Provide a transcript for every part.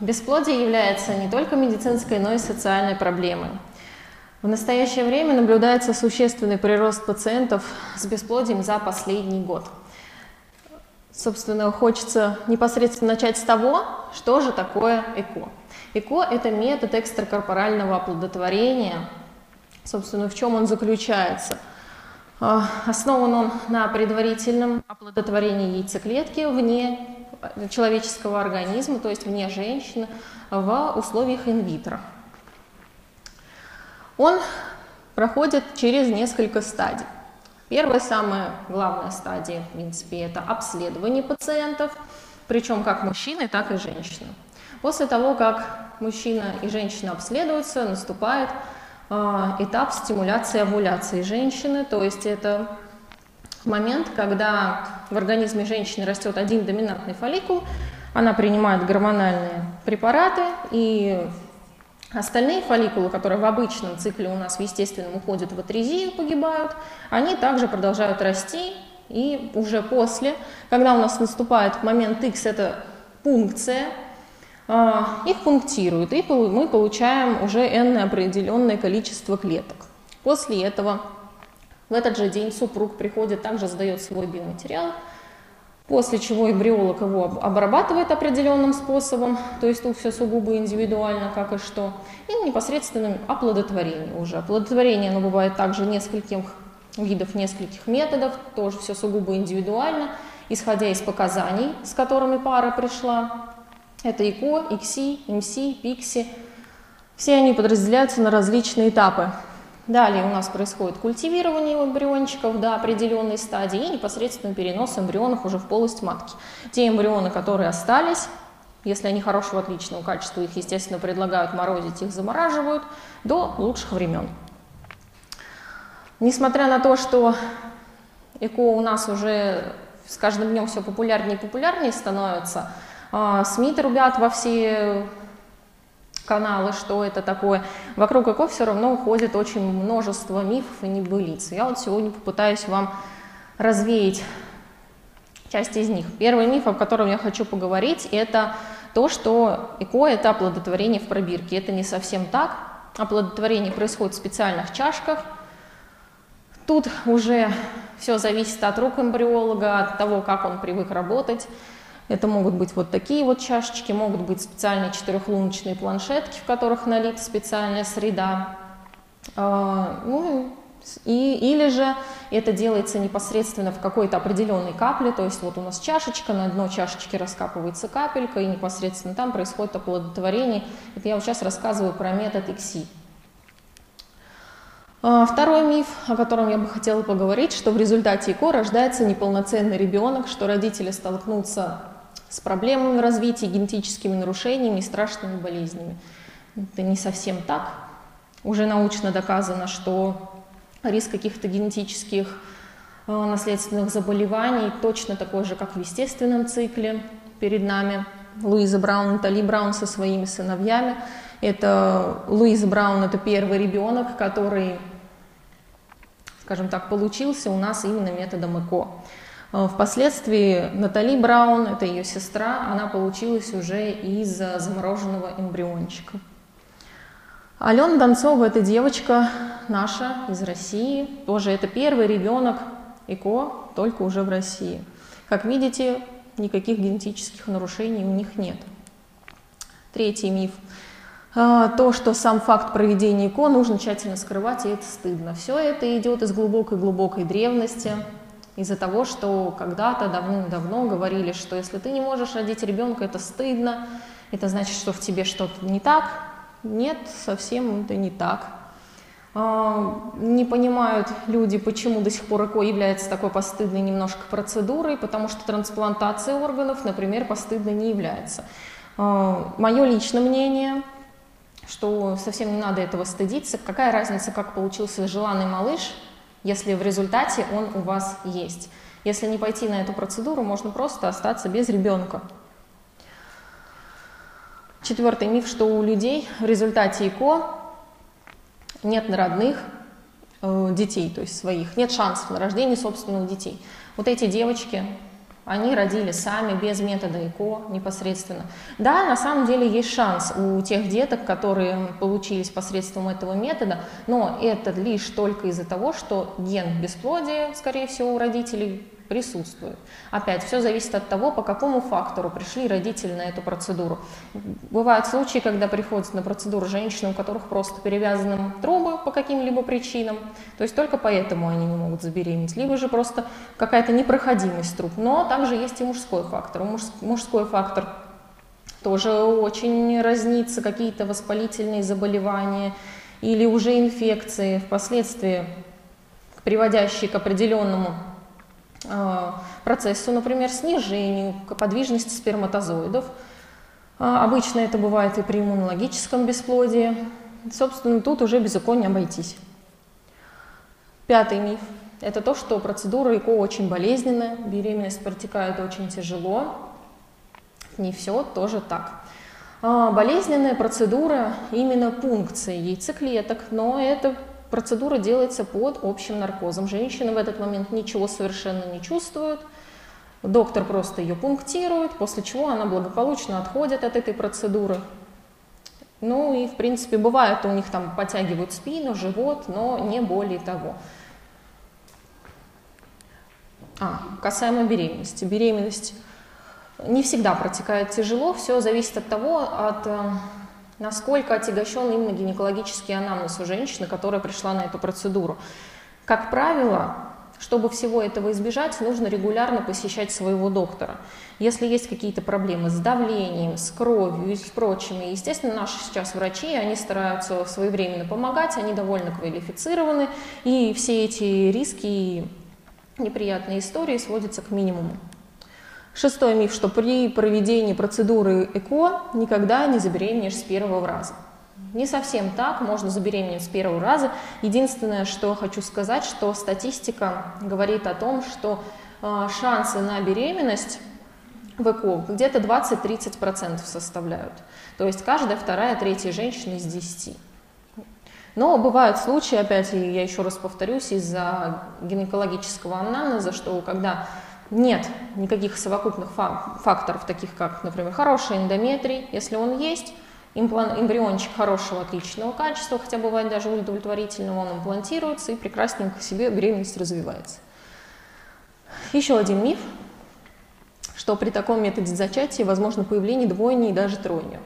Бесплодие является не только медицинской, но и социальной проблемой. В настоящее время наблюдается существенный прирост пациентов с бесплодием за последний год. Собственно, хочется непосредственно начать с того, что же такое ЭКО. ЭКО – это метод экстракорпорального оплодотворения. Собственно, в чем он заключается? А, основан он на предварительном оплодотворении яйцеклетки вне человеческого организма, то есть вне женщины, в условиях инвитро. Он проходит через несколько стадий. Первая, самая главная стадия, в принципе, это обследование пациентов, причем как мужчины, так и женщины. После того, как мужчина и женщина обследуются, наступает э, этап стимуляции овуляции женщины, то есть это момент, когда в организме женщины растет один доминантный фолликул, она принимает гормональные препараты, и остальные фолликулы, которые в обычном цикле у нас в естественном уходят в атрезию, погибают, они также продолжают расти, и уже после, когда у нас наступает момент X, это пункция, а, их пунктируют, и мы получаем уже n определенное количество клеток. После этого в этот же день супруг приходит, также сдает свой биоматериал, после чего эмбриолог его обрабатывает определенным способом, то есть тут все сугубо индивидуально, как и что, и непосредственно оплодотворение уже. Оплодотворение, оно бывает также нескольких видов, нескольких методов, тоже все сугубо индивидуально, исходя из показаний, с которыми пара пришла. Это ИКО, ИКСИ, МС, ПИКСИ. Все они подразделяются на различные этапы. Далее у нас происходит культивирование эмбриончиков до определенной стадии и непосредственно перенос эмбрионов уже в полость матки. Те эмбрионы, которые остались, если они хорошего, отличного качества, их, естественно, предлагают морозить, их замораживают до лучших времен. Несмотря на то, что ЭКО у нас уже с каждым днем все популярнее и популярнее становится, а, СМИ трубят во все каналы, что это такое. Вокруг ЭКО все равно уходит очень множество мифов и небылиц. Я вот сегодня попытаюсь вам развеять часть из них. Первый миф, о котором я хочу поговорить, это то, что ЭКО – это оплодотворение в пробирке. Это не совсем так. Оплодотворение происходит в специальных чашках. Тут уже все зависит от рук эмбриолога, от того, как он привык работать. Это могут быть вот такие вот чашечки, могут быть специальные четырехлуночные планшетки, в которых налита специальная среда. А, ну, и, или же это делается непосредственно в какой-то определенной капле, то есть вот у нас чашечка, на дно чашечки раскапывается капелька, и непосредственно там происходит оплодотворение. Это я вот сейчас рассказываю про метод ИКСИ. А, второй миф, о котором я бы хотела поговорить, что в результате ИКО рождается неполноценный ребенок, что родители столкнутся с проблемами развития, генетическими нарушениями и страшными болезнями. Это не совсем так. Уже научно доказано, что риск каких-то генетических э, наследственных заболеваний точно такой же, как в естественном цикле перед нами. Луиза Браун, Натали Браун со своими сыновьями. Это Луиза Браун, это первый ребенок, который, скажем так, получился у нас именно методом ЭКО. Э, впоследствии Натали Браун, это ее сестра, она получилась уже из замороженного эмбриончика. Алена Донцова – это девочка наша из России. Тоже это первый ребенок ЭКО, только уже в России. Как видите, никаких генетических нарушений у них нет. Третий миф. Э, то, что сам факт проведения ЭКО нужно тщательно скрывать, и это стыдно. Все это идет из глубокой-глубокой древности из-за того, что когда-то давным-давно говорили, что если ты не можешь родить ребенка, это стыдно, это значит, что в тебе что-то не так. Нет, совсем это не так. А, не понимают люди, почему до сих пор ЭКО является такой постыдной немножко процедурой, потому что трансплантация органов, например, постыдной не является. А, Мое личное мнение, что совсем не надо этого стыдиться. Какая разница, как получился желанный малыш – если в результате он у вас есть. Если не пойти на эту процедуру, можно просто остаться без ребенка. Четвертый миф, что у людей в результате ЭКО нет родных э, детей, то есть своих, нет шансов на рождение собственных детей. Вот эти девочки, Они родили сами, без метода ЭКО непосредственно. Да, на самом деле есть шанс у тех деток, которые получились посредством этого метода, но это лишь только из-за того, что ген бесплодия, скорее всего, у родителей присутствует. Опять, все зависит от того, по какому фактору пришли родители на эту процедуру. Бывают случаи, когда приходят на процедуру женщины, у которых просто перевязаны трубы по каким-либо причинам, то есть только поэтому они не могут забеременеть, либо же просто какая-то непроходимость труб. Но также есть и мужской фактор. Мужской фактор тоже очень разнится, какие-то воспалительные заболевания или уже инфекции впоследствии, приводящие к определенному процессу, например, снижению подвижности сперматозоидов. А, обычно это бывает и при иммунологическом бесплодии. Собственно, тут уже без ЭКО не обойтись. Пятый миф – это то, что процедура ЭКО очень болезненная, беременность протекает очень тяжело. Не все тоже так. А, болезненная процедура именно пункции яйцеклеток, но это Процедура делается под общим наркозом. Женщина в этот момент ничего совершенно не чувствует. Доктор просто ее пунктирует, после чего она благополучно отходит от этой процедуры. Ну и, в принципе, бывает, у них там подтягивают спину, живот, но не более того. А, касаемо беременности. Беременность не всегда протекает тяжело, все зависит от того, от э, насколько отягощен именно гинекологический анамнез у женщины, которая пришла на эту процедуру. Как правило, чтобы всего этого избежать, нужно регулярно посещать своего доктора. Если есть какие-то проблемы с давлением, с кровью и с прочими, естественно, наши сейчас врачи, они стараются своевременно помогать, они довольно квалифицированы, и все эти риски и неприятные истории сводятся к минимуму. Шестой миф, что при проведении процедуры ЭКО никогда не забеременеешь с первого раза. Не совсем так, можно забеременеть с первого раза. Единственное, что хочу сказать, что статистика говорит о том, что э, шансы на беременность в ЭКО где-то 20-30% составляют. То есть каждая вторая, третья женщина из 10. Но бывают случаи, опять я еще раз повторюсь, из-за гинекологического анамнеза, что когда нет никаких совокупных факторов, таких как, например, хороший эндометрий, если он есть, эмбриончик хорошего, отличного качества, хотя бывает даже удовлетворительного, он имплантируется и прекрасненько себе беременность развивается. Еще один миф, что при таком методе зачатия возможно появление двойни и даже тройни.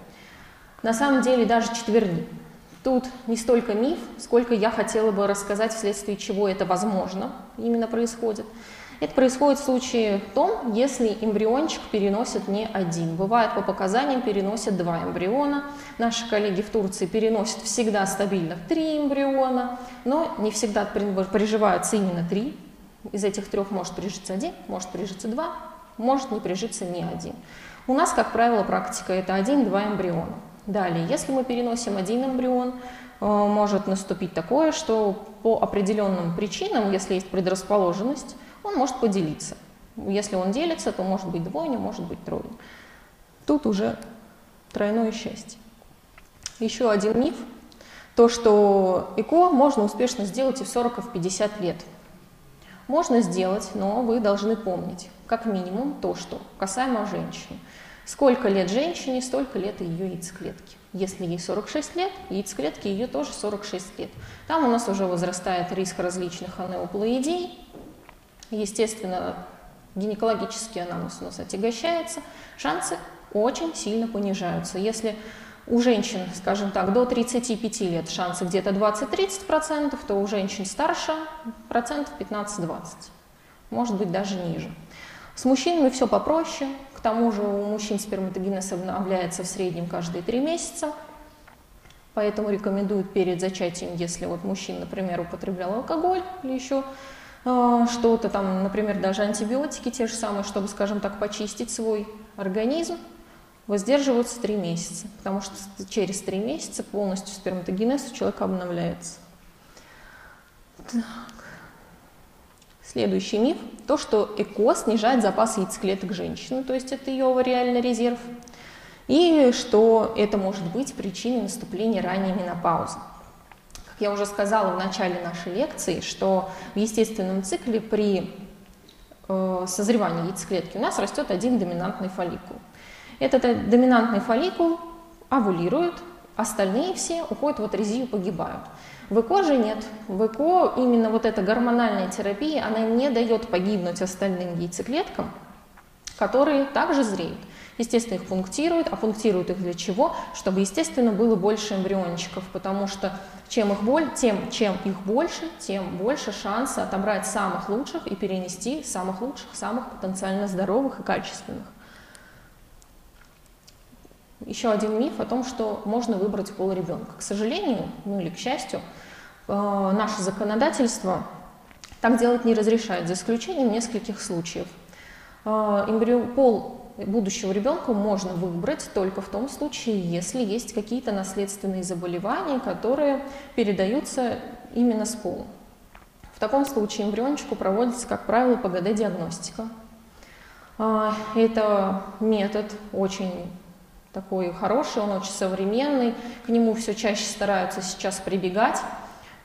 На самом деле даже четверни. Тут не столько миф, сколько я хотела бы рассказать, вследствие чего это возможно именно происходит. Это происходит в случае том, если эмбриончик переносит не один. Бывает по показаниям переносят два эмбриона. Наши коллеги в Турции переносят всегда стабильно три эмбриона, но не всегда приживаются именно три. Из этих трех может прижиться один, может прижиться два, может не прижиться ни один. У нас, как правило, практика это один-два эмбриона. Далее, если мы переносим один эмбрион, э, может наступить такое, что по определенным причинам, если есть предрасположенность, он может поделиться. Если он делится, то может быть двойня, может быть тройня. Тут уже тройное счастье. Еще один миф. То, что ЭКО можно успешно сделать и в 40, и в 50 лет. Можно сделать, но вы должны помнить, как минимум, то, что касаемо женщины. Сколько лет женщине, столько лет и ее яйцеклетки. Если ей 46 лет, яйцеклетки ее тоже 46 лет. Там у нас уже возрастает риск различных анеуплоидей, естественно, гинекологический анамнез у нас отягощается, шансы очень сильно понижаются. Если у женщин, скажем так, до 35 лет шансы где-то 20-30%, то у женщин старше процентов 15-20, может быть даже ниже. С мужчинами все попроще, к тому же у мужчин сперматогенез обновляется в среднем каждые 3 месяца, поэтому рекомендуют перед зачатием, если вот мужчина, например, употреблял алкоголь или еще что-то там, например, даже антибиотики те же самые, чтобы, скажем так, почистить свой организм, воздерживаются 3 месяца, потому что через 3 месяца полностью сперматогенез у человека обновляется. Так. Следующий миф – то, что ЭКО снижает запас яйцеклеток женщины, то есть это ее овариальный резерв, и что это может быть причиной наступления ранней менопаузы. Я уже сказала в начале нашей лекции, что в естественном цикле при э, созревания яйцеклетки у нас растет один доминантный фолликул. Этот э, доминантный фолликул овулирует, остальные все уходят в атрезию, погибают. В ЭКО же нет. В ЭКО именно вот эта гормональная терапия, она не дает погибнуть остальным яйцеклеткам, которые также зреют. Естественно, их пунктируют, а пунктируют их для чего? Чтобы, естественно, было больше эмбриончиков, потому что чем их, боль, тем, чем их больше, тем больше шанса отобрать самых лучших и перенести самых лучших, самых потенциально здоровых и качественных. Еще один миф о том, что можно выбрать пол ребенка. К сожалению, ну или к счастью, э, наше законодательство так делать не разрешает, за исключением нескольких случаев. Э, эмбрио, пол будущего ребенка можно выбрать только в том случае, если есть какие-то наследственные заболевания, которые передаются именно с полом. В таком случае эмбриончику проводится, как правило, ПГД-диагностика. А, это метод очень такой хороший, он очень современный, к нему все чаще стараются сейчас прибегать,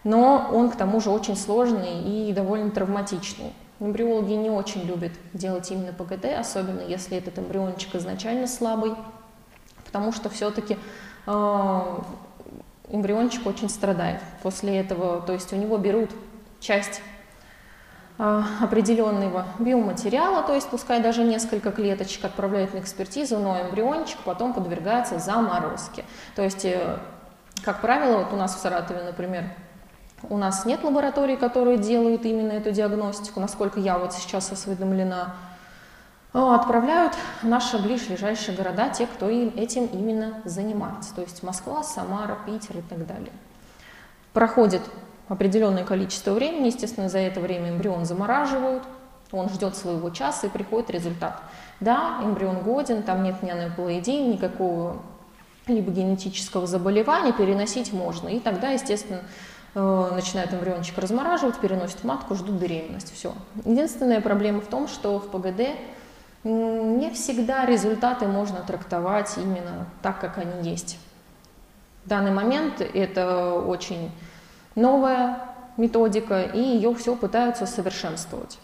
но он к тому же очень сложный и довольно травматичный. Эмбриологи не очень любят делать именно ПГТ, особенно если этот эмбриончик изначально слабый, потому что все-таки э, эмбриончик очень страдает после этого. То есть у него берут часть э, определенного биоматериала, то есть пускай даже несколько клеточек отправляют на экспертизу, но эмбриончик потом подвергается заморозке. То есть, э, как правило, вот у нас в Саратове, например, у нас нет лабораторий, которые делают именно эту диагностику, насколько я вот сейчас осведомлена. Отправляют наши ближайшие города, те, кто им, этим именно занимается. То есть Москва, Самара, Питер и так далее. Проходит определенное количество времени, естественно, за это время эмбрион замораживают, он ждет своего часа и приходит результат. Да, эмбрион годен, там нет ни анеплоидии, никакого либо генетического заболевания, переносить можно. И тогда, естественно, начинают эмбриончик размораживать, переносят в матку, ждут беременность. Все. Единственная проблема в том, что в ПГД не всегда результаты можно трактовать именно так, как они есть. В данный момент это очень новая методика, и ее все пытаются совершенствовать.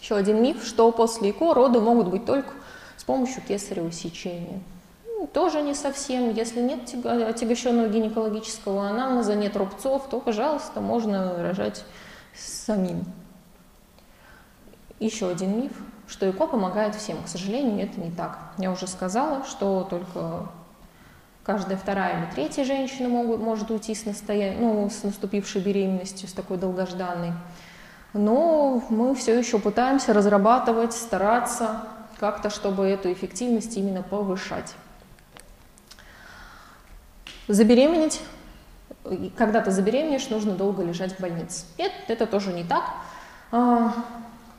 Еще один миф, что после ЭКО роды могут быть только с помощью кесарево сечения. Тоже не совсем. Если нет отягощенного гинекологического анамнеза, нет рубцов, то, пожалуйста, можно рожать самим. Еще один миф, что ЭКО помогает всем. К сожалению, это не так. Я уже сказала, что только каждая вторая или третья женщина могут, может уйти с, настоя... ну, с наступившей беременностью, с такой долгожданной. Но мы все еще пытаемся разрабатывать, стараться как-то, чтобы эту эффективность именно повышать. Забеременеть, когда ты забеременеешь, нужно долго лежать в больнице. Нет, это тоже не так. А,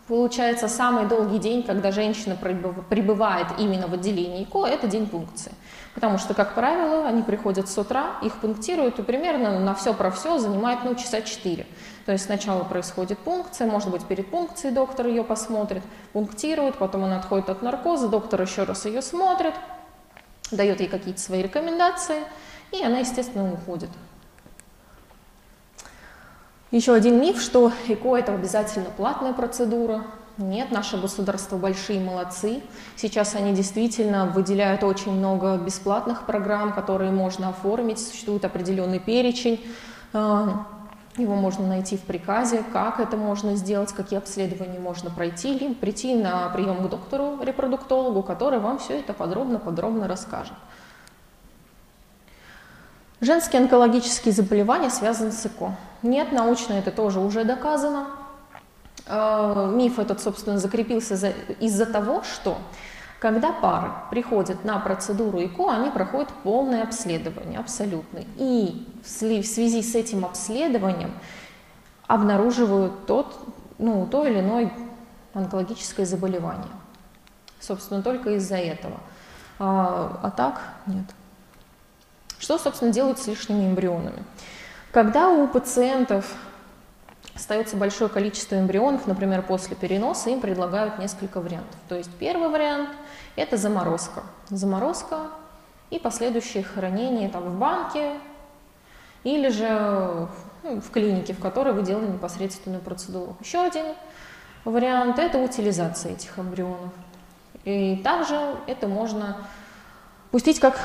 получается, самый долгий день, когда женщина пребывает именно в отделении ИКО, это день пункции. Потому что, как правило, они приходят с утра, их пунктируют, и примерно на все про все занимает ну, часа 4. То есть сначала происходит пункция, может быть, перед пункцией доктор ее посмотрит, пунктирует, потом она отходит от наркоза, доктор еще раз ее смотрит, дает ей какие-то свои рекомендации – и она, естественно, уходит. Еще один миф, что ЭКО – это обязательно платная процедура. Нет, наши государства большие молодцы. Сейчас они действительно выделяют очень много бесплатных программ, которые можно оформить. Существует определенный перечень. А, его можно найти в приказе, как это можно сделать, какие обследования можно пройти, либо прийти на прием к доктору-репродуктологу, который вам все это подробно-подробно расскажет. Женские онкологические заболевания связаны с ЭКО. Нет, научно это тоже уже доказано. Э, миф этот, собственно, закрепился из-за того, что когда пары приходят на процедуру ЭКО, они проходят полное обследование, абсолютно. И в связи с этим обследованием обнаруживают тот, ну, то или иное онкологическое заболевание. Собственно, только из-за этого. А, а так нет. Что, собственно, делают с лишними эмбрионами? Когда у пациентов остается большое количество эмбрионов, например, после переноса, им предлагают несколько вариантов. То есть первый вариант – это заморозка. Заморозка и последующее хранение там, в банке или же ну, в клинике, в которой вы делали непосредственную процедуру. Еще один вариант – это утилизация этих эмбрионов. И также это можно пустить как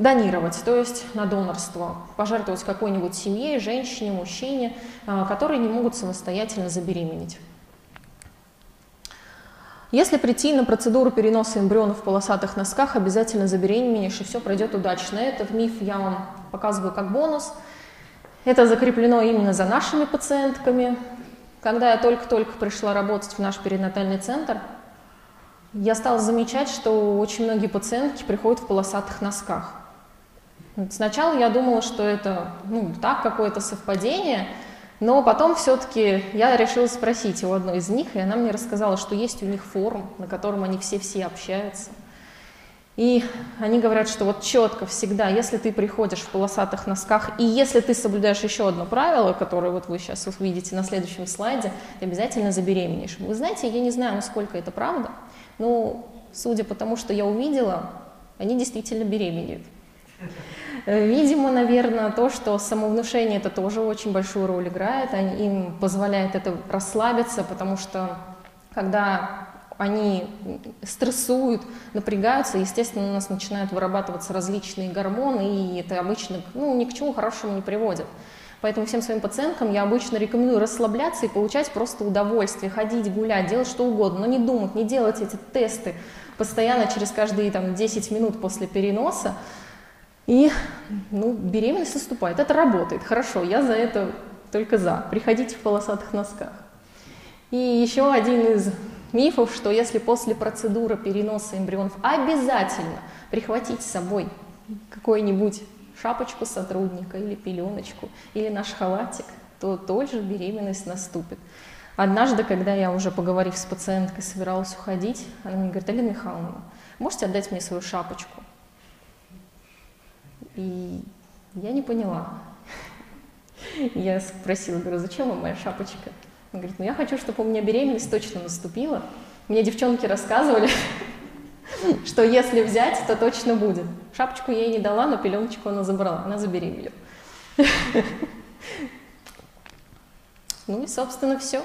донировать, то есть на донорство, пожертвовать какой-нибудь семье, женщине, мужчине, а, которые не могут самостоятельно забеременеть. Если прийти на процедуру переноса эмбрионов в полосатых носках, обязательно забеременеешь, и все пройдет удачно. Этот миф я вам показываю как бонус. Это закреплено именно за нашими пациентками. Когда я только-только пришла работать в наш перинатальный центр, я стала замечать, что очень многие пациентки приходят в полосатых носках. Сначала я думала, что это ну, так, какое-то совпадение, но потом все-таки я решила спросить у одной из них, и она мне рассказала, что есть у них форум, на котором они все-все общаются. И они говорят, что вот четко всегда, если ты приходишь в полосатых носках, и если ты соблюдаешь еще одно правило, которое вот вы сейчас увидите на следующем слайде, ты обязательно забеременеешь. Вы знаете, я не знаю, насколько это правда, но судя по тому, что я увидела, они действительно беременеют. Видимо, наверное, то, что самовнушение это тоже очень большую роль играет, им позволяет это расслабиться, потому что когда они стрессуют, напрягаются, естественно, у нас начинают вырабатываться различные гормоны, и это обычно ну, ни к чему хорошему не приводит. Поэтому всем своим пациенткам я обычно рекомендую расслабляться и получать просто удовольствие, ходить, гулять, делать что угодно, но не думать, не делать эти тесты постоянно через каждые там, 10 минут после переноса, и ну, беременность наступает. Это работает, хорошо, я за это только за. Приходите в полосатых носках. И еще один из мифов, что если после процедуры переноса эмбрионов обязательно прихватить с собой какую-нибудь шапочку сотрудника или пеленочку, или наш халатик, то тоже беременность наступит. Однажды, когда я уже поговорив с пациенткой, собиралась уходить, она мне говорит, Алина Михайловна, можете отдать мне свою шапочку? И я не поняла. Я спросила, говорю, зачем вам моя шапочка? Он говорит, ну я хочу, чтобы у меня беременность точно наступила. Мне девчонки рассказывали, что если взять, то точно будет. Шапочку я ей не дала, но пеленочку она забрала, она забеременела. Ну и, собственно, все.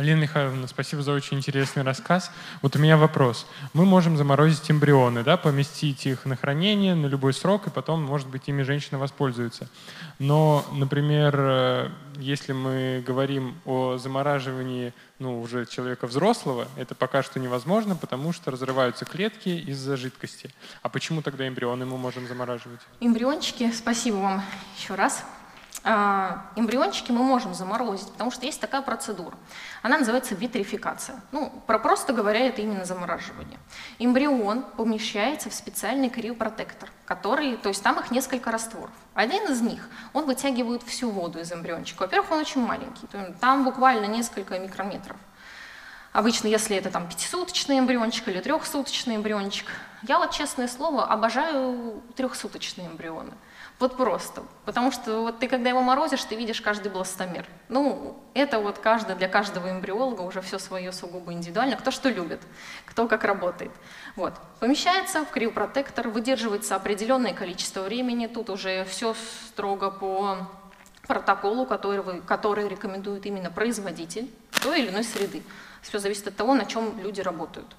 Алина Михайловна, спасибо за очень интересный рассказ. Вот у меня вопрос. Мы можем заморозить эмбрионы, да, поместить их на хранение на любой срок, и потом, может быть, ими женщина воспользуется. Но, например, э, если мы говорим о замораживании ну, уже человека взрослого, это пока что невозможно, потому что разрываются клетки из-за жидкости. А почему тогда эмбрионы мы можем замораживать? Эмбриончики, спасибо вам еще раз. А, эмбриончики мы можем заморозить, потому что есть такая процедура. Она называется витрификация. Ну, про, просто говоря, это именно замораживание. Эмбрион помещается в специальный криопротектор, который, то есть там их несколько растворов. Один из них, он вытягивает всю воду из эмбриончика. Во-первых, он очень маленький, там буквально несколько микрометров. Обычно, если это там пятисуточный эмбриончик или трехсуточный эмбриончик, я вот, честное слово, обожаю трехсуточные эмбрионы. Вот просто. Потому что вот ты, когда его морозишь, ты видишь каждый бластомер. Ну, это вот каждый, для каждого эмбриолога уже все свое сугубо индивидуально. Кто что любит, кто как работает. Вот. Помещается в криопротектор, выдерживается определенное количество времени. Тут уже все строго по протоколу, который, который рекомендует именно производитель той или иной среды. Все зависит от того, на чем люди работают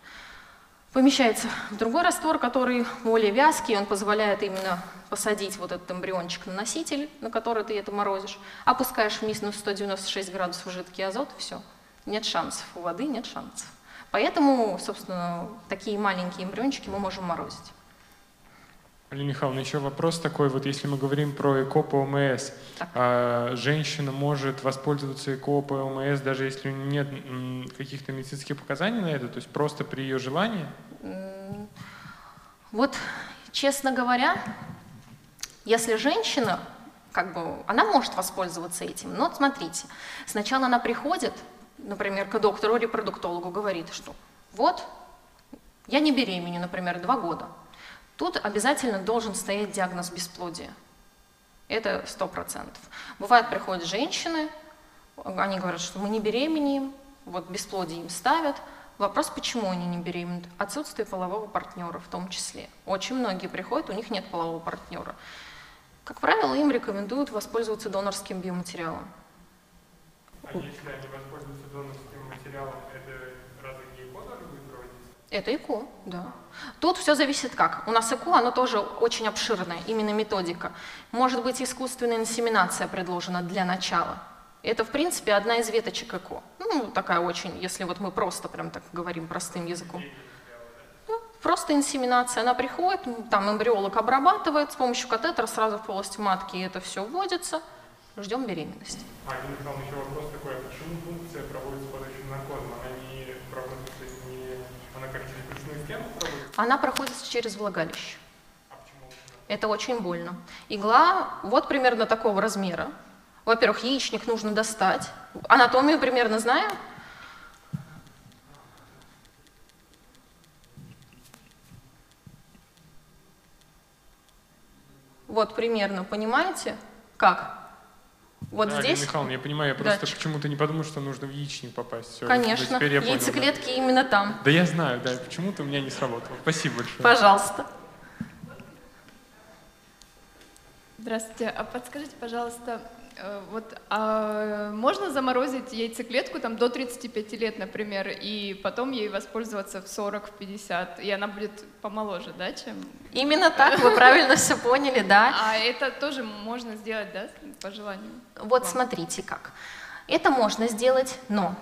помещается в другой раствор, который более вязкий, он позволяет именно посадить вот этот эмбриончик на носитель, на который ты это морозишь, опускаешь в минус 196 градусов жидкий азот, все, нет шансов, у воды нет шансов. Поэтому, собственно, такие маленькие эмбриончики мы можем морозить. Алина Михайловна, еще вопрос такой, вот если мы говорим про ЭКО по ОМС, а, женщина может воспользоваться ЭКО по ОМС, даже если нет каких-то медицинских показаний на это, то есть просто при ее желании? Вот, честно говоря, если женщина, как бы, она может воспользоваться этим, но смотрите, сначала она приходит, например, к доктору-репродуктологу, говорит, что вот, я не беременю, например, два года, Тут обязательно должен стоять диагноз бесплодия. Это сто процентов. Бывает, приходят женщины, они говорят, что мы не беременеем, вот бесплодие им ставят. Вопрос, почему они не беременны? Отсутствие полового партнера в том числе. Очень многие приходят, у них нет полового партнера. Как правило, им рекомендуют воспользоваться донорским биоматериалом. А если они воспользуются донорским материалом, это разве не ЭКО тоже будет проводиться? Это ЭКО, да. Тут все зависит как. У нас ЭКО, оно тоже очень обширное, именно методика. Может быть, искусственная инсеминация предложена для начала. Это, в принципе, одна из веточек ЭКО. Ну, такая очень, если вот мы просто прям так говорим простым языком. Ну, просто инсеминация, она приходит, там эмбриолог обрабатывает с помощью катетера сразу в полость матки, и это все вводится, ждем беременности. А, еще вопрос такой, а почему функция проводится под этим наркозом? Она не проводится, не... она как через брюшную стенку проводится? Она проходит через влагалище. А? Это очень больно. Игла вот примерно такого размера. Во-первых, яичник нужно достать. Анатомию примерно знаем? Вот примерно, понимаете? Как? Вот да, здесь? Ирина Михайловна, я понимаю, я просто датчик. почему-то не подумал, что нужно в яичник попасть. Всё, Конечно, теперь я понял, да. яйцеклетки именно там. Да я знаю, да, почему-то у меня не сработало. Спасибо большое. Пожалуйста. Здравствуйте. А подскажите, пожалуйста, вот а можно заморозить яйцеклетку там до 35 лет, например, и потом ей воспользоваться в 40-50, и она будет помоложе, да, чем... Именно так, вы правильно все поняли, да. А это тоже можно сделать, да, по желанию? Вот Вам. смотрите как. Это можно сделать, но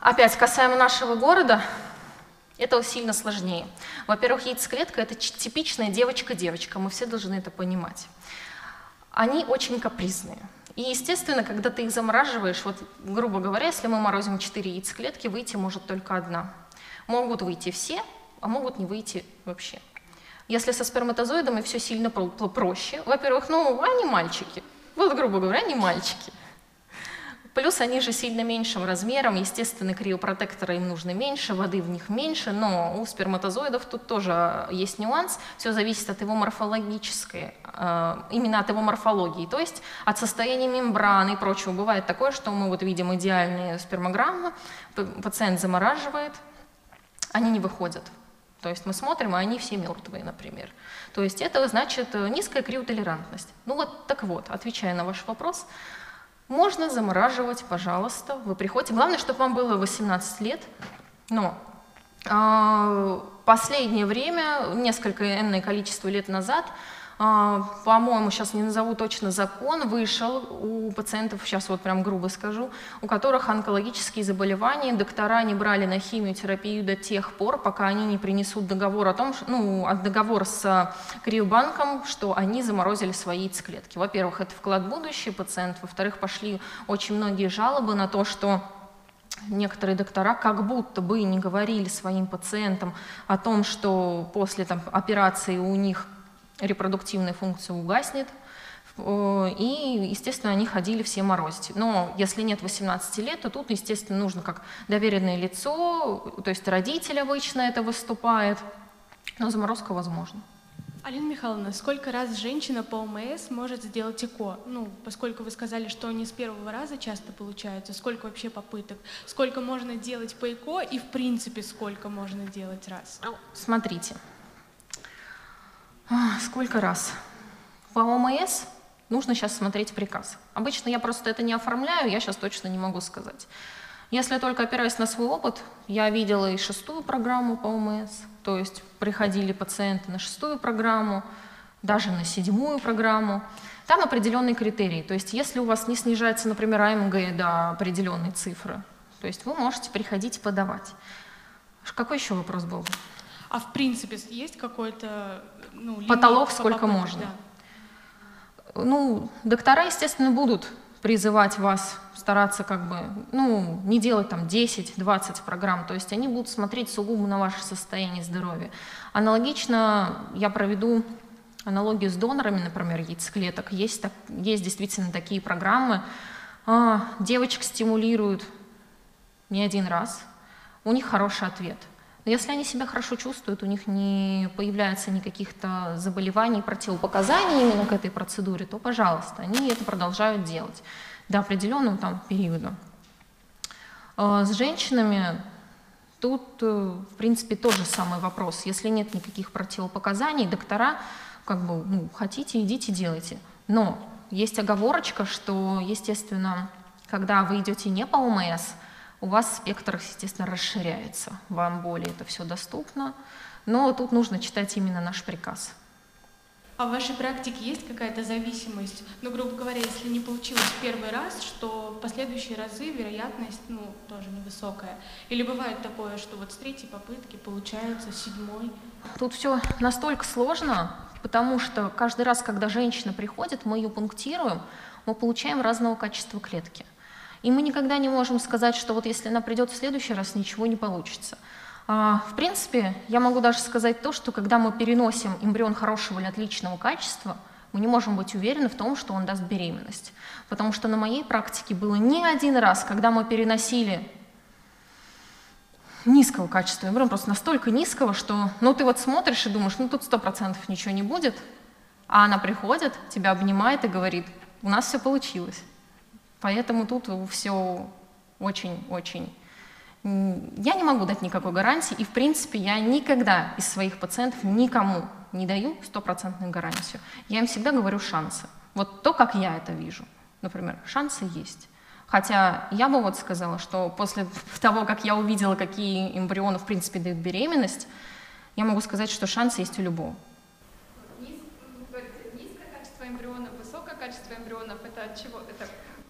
опять касаемо нашего города, это сильно сложнее. Во-первых, яйцеклетка – это типичная девочка-девочка, мы все должны это понимать. Они очень капризные. И, естественно, когда ты их замораживаешь, вот, грубо говоря, если мы морозим 4 яйцеклетки, выйти может только одна. Могут выйти все, а могут не выйти вообще. Если со сперматозоидами все сильно про- про- проще. Во-первых, ну, они мальчики. Вот, грубо говоря, они мальчики. Плюс они же сильно меньшим размером, естественно, криопротектора им нужно меньше, воды в них меньше, но у сперматозоидов тут тоже есть нюанс, все зависит от его морфологической, э, именно от его морфологии, то есть от состояния мембраны и прочего. Бывает такое, что мы вот видим идеальные спермограммы, пациент замораживает, они не выходят. То есть мы смотрим, а они все мертвые, например. То есть это значит э, низкая криотолерантность. Ну вот так вот, отвечая на ваш вопрос, можно замораживать, пожалуйста. Вы приходите. Главное, чтобы вам было 18 лет. Но а, последнее время, несколько энное количество лет назад, по-моему, сейчас не назову точно закон, вышел у пациентов, сейчас вот прям грубо скажу, у которых онкологические заболевания, доктора не брали на химиотерапию до тех пор, пока они не принесут договор о том, ну, договор с криобанком, что они заморозили свои яйцеклетки. Во-первых, это вклад в будущее пациент, во-вторых, пошли очень многие жалобы на то, что некоторые доктора как будто бы не говорили своим пациентам о том, что после там, операции у них репродуктивная функция угаснет, Э, и, естественно, они ходили все морозить. Но если нет 18 лет, то тут, естественно, нужно как доверенное лицо, то есть родитель обычно это выступает, но заморозка возможна. Алина Михайловна, сколько раз женщина по ОМС может сделать ЭКО? Ну, поскольку вы сказали, что не с первого раза часто получается, сколько вообще попыток? Сколько можно делать по ЭКО и, в принципе, сколько можно делать раз? Смотрите, сколько раз? По ОМС нужно сейчас смотреть приказ. Обычно я просто это не оформляю, я сейчас точно не могу сказать. Если только опираясь на свой опыт, я видела и шестую программу по ОМС, то есть приходили пациенты на шестую программу, даже на седьмую программу. Там определенные критерии. То есть если у вас не снижается, например, АМГ до определенной цифры, то есть вы можете приходить и подавать. Какой еще вопрос был? А в принципе есть какой-то ну, Потолок по сколько попыткам? можно? Да. Ну, доктора, естественно, будут призывать вас стараться как бы, ну, не делать там 10-20 программ, то есть они будут смотреть сугубо на ваше состояние здоровья. Аналогично я проведу аналогию с донорами, например, яйцеклеток. Есть, так, есть действительно такие программы. А, девочек стимулируют не один раз, у них хороший ответ. Но если они себя хорошо чувствуют, у них не появляется никаких-то заболеваний, противопоказаний именно к этой процедуре, то, пожалуйста, они это продолжают делать до определенного там периода. А С женщинами тут, э, в принципе, тот же самый вопрос. Если нет никаких противопоказаний, доктора как бы, ну, хотите, идите, делайте. Но есть оговорочка, что, естественно, когда вы идете не по ОМС, у вас спектр, естественно, расширяется, вам более это все доступно, но тут нужно читать именно наш приказ. А в вашей практике есть какая-то зависимость? Ну, грубо говоря, если не получилось в первый раз, что в последующие разы вероятность, ну, тоже невысокая. Или бывает такое, что вот с третьей попытки получается седьмой? Тут все настолько сложно, потому что каждый раз, когда женщина приходит, мы ее пунктируем, мы получаем разного качества клетки. И мы никогда не можем сказать, что вот если она придет в следующий раз, ничего не получится. А, в принципе, я могу даже сказать то, что когда мы переносим эмбрион хорошего или отличного качества, мы не можем быть уверены в том, что он даст беременность. Потому что на моей практике было не один раз, когда мы переносили низкого качества эмбриона, просто настолько низкого, что ну, ты вот смотришь и думаешь, ну тут сто процентов ничего не будет, а она приходит, тебя обнимает и говорит, у нас все получилось. Поэтому тут все очень-очень... Я не могу дать никакой гарантии, и в принципе я никогда из своих пациентов никому не даю стопроцентную гарантию. Я им всегда говорю шансы. Вот то, как я это вижу. Например, шансы есть. Хотя я бы вот сказала, что после того, как я увидела, какие эмбрионы в принципе дают беременность, я могу сказать, что шансы есть у любого. Низкое качество эмбрионов, высокое качество эмбрионов, это от чего?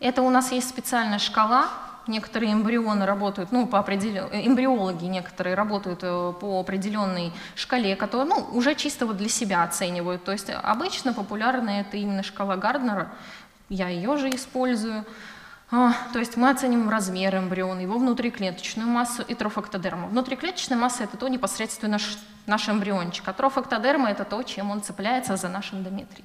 Это у нас есть специальная шкала. Некоторые эмбрионы работают, ну, по определен... Э, эмбриологи некоторые работают э, по определенной шкале, которую, ну, уже чисто вот для себя оценивают. То есть обычно популярная это именно шкала Гарднера. Я ее же использую. А, то есть мы оцениваем размер эмбриона, его внутриклеточную массу и трофоктодерму. Внутриклеточная масса – это то непосредственно наш, наш эмбриончик, а трофоктодерма – это то, чем он цепляется за наш эндометрий.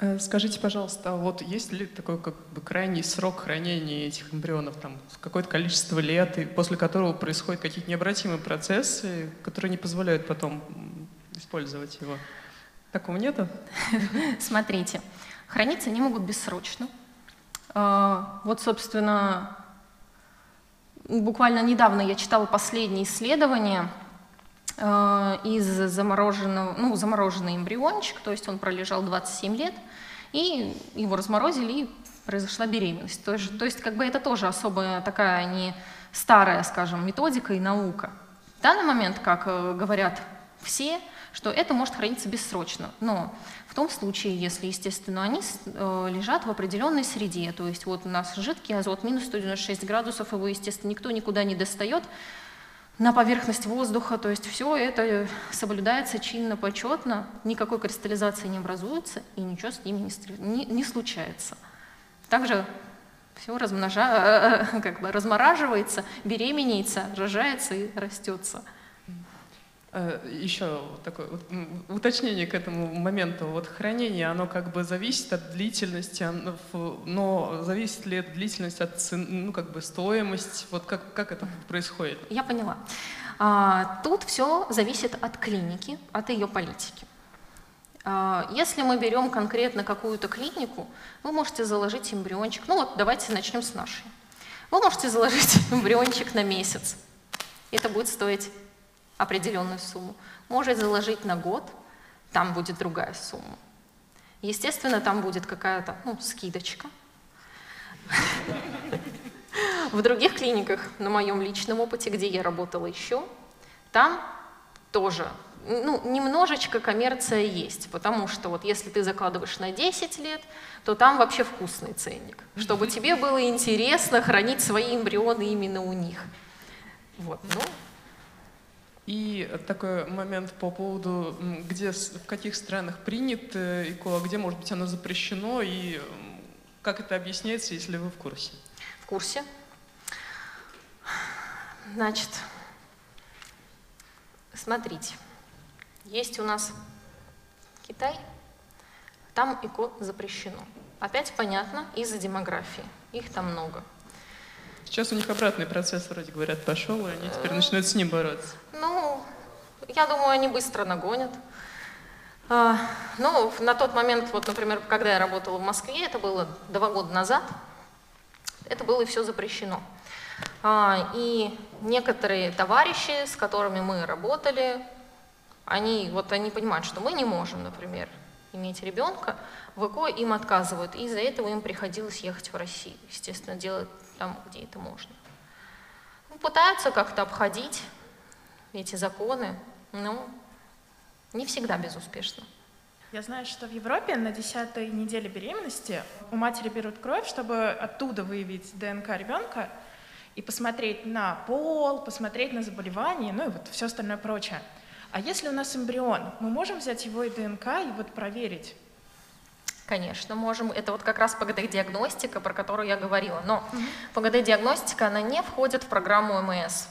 Э, скажите, пожалуйста, а вот есть ли такой как бы крайний срок хранения этих эмбрионов, там какое-то количество лет, и после которого происходят какие-то необратимые процессы, которые не позволяют потом использовать его? Такого нету? Смотрите, храниться они могут бессрочно. А, вот, собственно, буквально недавно я читала последние исследования а, из замороженного, ну, замороженный эмбриончик, то есть он пролежал 27 лет, и его разморозили, и произошла беременность. То есть, то есть как бы это тоже особая такая не старая, скажем, методика и наука. В данный момент, как э, говорят все, что это может храниться бессрочно, но в том случае, если, естественно, они э, лежат в определенной среде, то есть вот у нас жидкий азот минус 196 градусов, его, естественно, никто никуда не достает, на поверхность воздуха, то есть все это соблюдается чинно, почетно, никакой кристаллизации не образуется и ничего с ними не, не, не случается. Также все размножа, как бы размораживается, беременеется, рожается и растется. Э, Еще такое уточнение к этому моменту. Вот хранение, оно как бы зависит от длительности, но зависит ли эта длительность от ну, как бы стоимость? Вот как, как это происходит? Я поняла. А, тут все зависит от клиники, от ее политики. А, если мы берем конкретно какую-то клинику, вы можете заложить эмбриончик. Ну вот давайте начнем с нашей. Вы можете заложить эмбриончик на месяц. Это будет стоить определенную сумму. Может заложить на год, там будет другая сумма. Естественно, там будет какая-то ну, скидочка. В других клиниках, на моем личном опыте, где я работала еще, там тоже ну, немножечко коммерция есть, потому что вот если ты закладываешь на 10 лет, то там вообще вкусный ценник, чтобы тебе было интересно хранить свои эмбрионы именно у них. Вот, ну, и такой момент по поводу, где, в каких странах принят ИКО, а где, может быть, оно запрещено, и как это объясняется, если вы в курсе? В курсе. Значит, смотрите, есть у нас Китай, там ИКО запрещено. Опять понятно, из-за демографии. Их там много. Сейчас у них обратный процесс, вроде говорят, пошел, и они теперь начинают с ним бороться. Ну, я думаю, они быстро нагонят. А, ну, на тот момент, вот, например, когда я работала в Москве, это было два года назад, это было и все запрещено. А, и некоторые товарищи, с которыми мы работали, они, вот, они понимают, что мы не можем, например, иметь ребенка, в ЭКО им отказывают. И из-за этого им приходилось ехать в Россию. Естественно, делать там, где это можно. Ну, пытаются как-то обходить эти законы, но не всегда безуспешно. Я знаю, что в Европе на десятой неделе беременности у матери берут кровь, чтобы оттуда выявить ДНК ребенка и посмотреть на пол, посмотреть на заболевания, ну и вот все остальное прочее. А если у нас эмбрион, мы можем взять его и ДНК и вот проверить? Конечно, можем. Это вот как раз ПГД-диагностика, про которую я говорила. Но угу. ПГД-диагностика, она не входит в программу МС.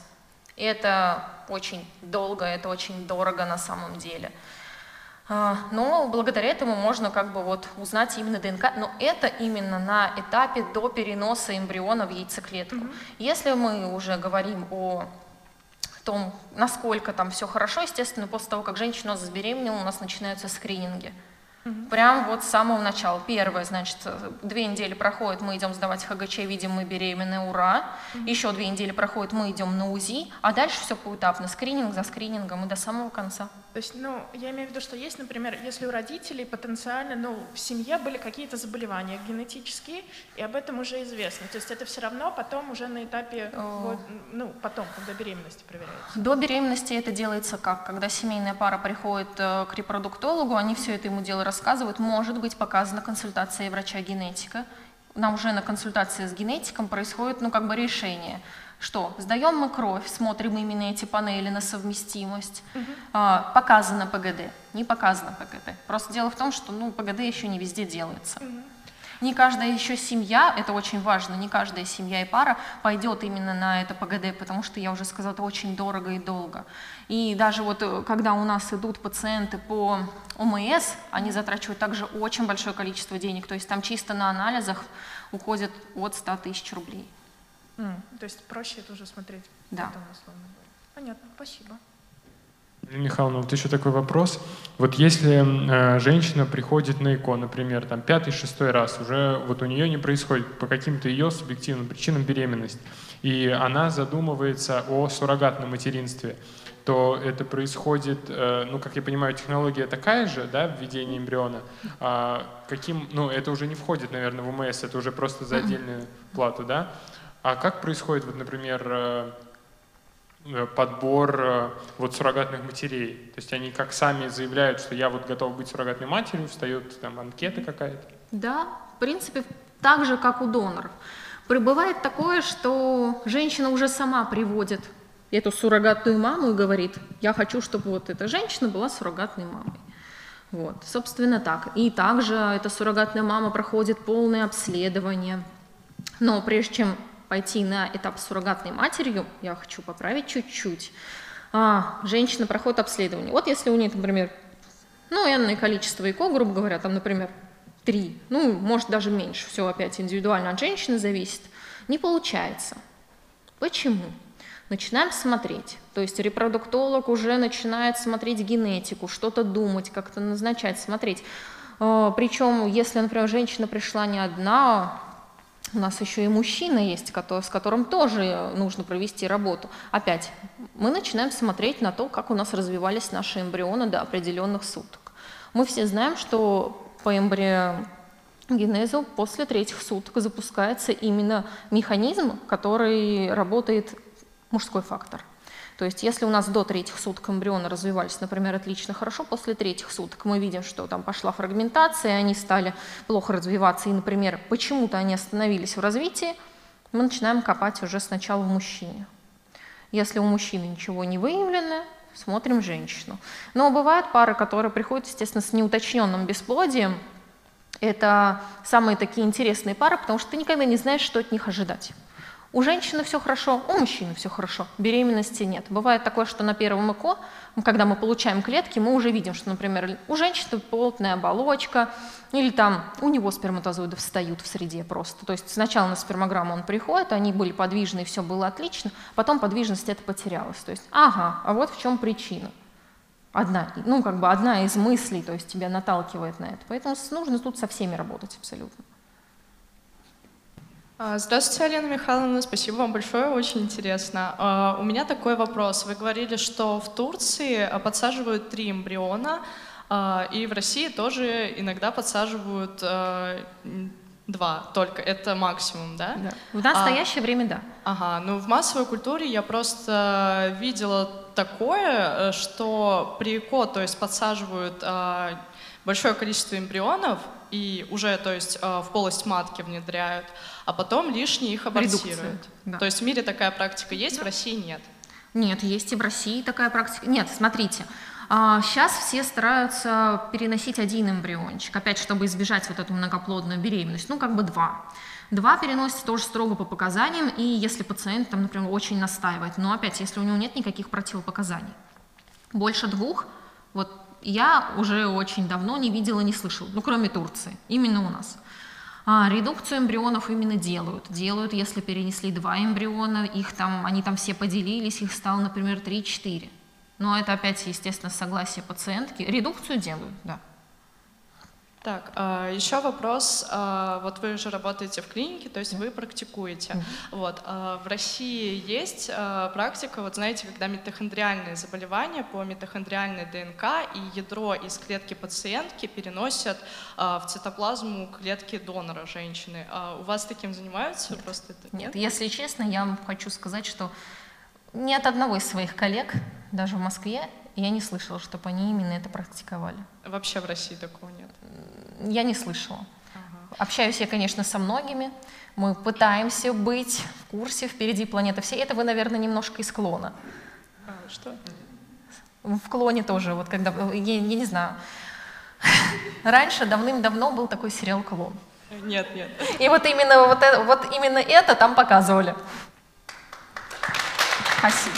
И это очень долго, это очень дорого на самом деле. А, но благодаря этому можно как бы вот узнать именно ДНК, но это именно на этапе до переноса эмбриона в яйцеклетку. Mm-hmm. Если мы уже говорим о том, насколько там все хорошо, естественно, после того, как женщина забеременела, у нас начинаются скрининги. Угу. Прям вот с самого начала. Первое, значит, две недели проходит, мы идем сдавать ХГЧ, видим, мы беременны, ура. Угу. Еще две недели проходит, мы идем на УЗИ, а дальше все поэтапно, скрининг за скринингом и до самого конца. То есть, ну, я имею в виду, что есть, например, если у родителей потенциально, ну, в семье были какие-то заболевания генетические, и об этом уже известно. То есть это все равно потом уже на этапе, вот, ну, потом, когда беременности проверяется. До беременности это делается как? Когда семейная пара приходит э, к репродуктологу, они все это ему дело рассказывают, может быть показана консультация врача-генетика. Нам уже на консультации с генетиком происходит, ну, как бы решение – что сдаем мы кровь, смотрим именно эти панели на совместимость, угу. а, показано ПГД, не показано ПГД. Просто дело в том, что ну, ПГД еще не везде делается. Угу. Не каждая еще семья, это очень важно, не каждая семья и пара пойдет именно на это ПГД, потому что, я уже сказала, это очень дорого и долго. И даже вот э, когда у нас идут пациенты по ОМС, они затрачивают также очень большое количество денег, то есть там чисто на анализах уходит от 100 тысяч рублей. Mm. То есть проще это уже смотреть да. потом, условно. Понятно, спасибо. Елена Михайловна, вот еще такой вопрос. Вот если э, женщина приходит на ЭКО, например, там пятый-шестой раз, уже вот у нее не происходит по каким-то ее субъективным причинам беременность, и она задумывается о суррогатном материнстве, то это происходит, э, ну, как я понимаю, технология такая же, да, введение эмбриона. А каким, ну, это уже не входит, наверное, в УМС, это уже просто за отдельную плату, да? А как происходит, вот, например, э, э, подбор э, вот суррогатных матерей? То есть они как сами заявляют, что я вот готов быть суррогатной матерью, встает там анкета какая-то? Да, в принципе, так же, как у доноров. Прибывает такое, что женщина уже сама приводит эту суррогатную маму и говорит, я хочу, чтобы вот эта женщина была суррогатной мамой. Вот, собственно так. И также эта суррогатная мама проходит полное обследование. Но прежде чем пойти на этап с суррогатной матерью, я хочу поправить чуть-чуть, а, женщина проходит обследование. Вот если у нее, например, ну, энное количество ЭКО, грубо говоря, там, например, три, ну, может даже меньше, все опять индивидуально от женщины зависит, не получается. Почему? Начинаем смотреть. То есть репродуктолог уже начинает смотреть генетику, что-то думать, как-то назначать, смотреть. А, Причем, если, например, женщина пришла не одна, у нас еще и мужчина есть, с которым тоже нужно провести работу. Опять, мы начинаем смотреть на то, как у нас развивались наши эмбрионы до определенных суток. Мы все знаем, что по эмбриогенезу после третьих суток запускается именно механизм, который работает мужской фактор – то есть если у нас до третьих суток эмбрионы развивались, например, отлично хорошо, после третьих суток мы видим, что там пошла фрагментация, они стали плохо развиваться, и, например, почему-то они остановились в развитии, мы начинаем копать уже сначала в мужчине. Если у мужчины ничего не выявлено, смотрим женщину. Но бывают пары, которые приходят, естественно, с неуточненным бесплодием. Это самые такие интересные пары, потому что ты никогда не знаешь, что от них ожидать. У женщины все хорошо, у мужчины все хорошо, беременности нет. Бывает такое, что на первом ЭКО, когда мы получаем клетки, мы уже видим, что, например, у женщины плотная оболочка, или там у него сперматозоиды встают в среде просто. То есть сначала на спермограмму он приходит, они были подвижны, все было отлично, потом подвижность это потерялась. То есть, ага, а вот в чем причина. Одна, ну, как бы одна из мыслей, то есть тебя наталкивает на это. Поэтому нужно тут со всеми работать абсолютно. А, здравствуйте, Алена Михайловна, спасибо вам большое, очень интересно. А, у меня такой вопрос. Вы говорили, что в Турции подсаживают три эмбриона, А, и в России тоже иногда подсаживают два только, это максимум, да? Да. В настоящее а, время да. Ага, ну в массовой культуре я просто видела такое, э, что при ЭКО, то есть подсаживают большое количество эмбрионов и уже, то есть а, в полость матки внедряют, а потом лишние их абортируют. Да. То есть в мире такая практика есть, да. в России нет. Нет, есть и в России такая практика. Нет, смотрите, Сейчас а, все стараются переносить один эмбриончик, опять, чтобы избежать вот эту многоплодную беременность, ну, как бы два. Два переносятся тоже строго по показаниям, и если пациент, там, например, очень настаивает, но опять, если у него нет никаких противопоказаний. Больше двух, вот я уже очень давно не видела, не слышала, ну, кроме Турции, именно у нас. А, редукцию эмбрионов именно делают. Делают, если перенесли два эмбриона, их там, они там все поделились, их стало, например, 3-4. Но это опять, естественно, согласие пациентки. Редукцию делают, да. Так, а, еще вопрос. А, вот вы уже работаете в клинике, то есть вы практикуете. Вот, а, в России есть практика, вот знаете, когда митохондриальные заболевания по митохондриальной ДНК и ядро из клетки пациентки переносят в цитоплазму клетки донора женщины. У вас таким занимаются? Нет. Просто это... Нет, если честно, я вам хочу сказать, что ни от одного из своих коллег, даже в Москве, я не слышала, чтобы они именно это практиковали. Вообще в России такого нет? Я не слышала. Ага. Общаюсь я, конечно, со многими. Мы пытаемся быть в курсе, впереди планеты всей. Это вы, наверное, немножко из клона. А, что? В клоне тоже, вот когда, я, я не знаю. Раньше, давным-давно был такой сериал «Клон». Нет, нет. И вот именно, вот, это, вот именно это там показывали. Спасибо.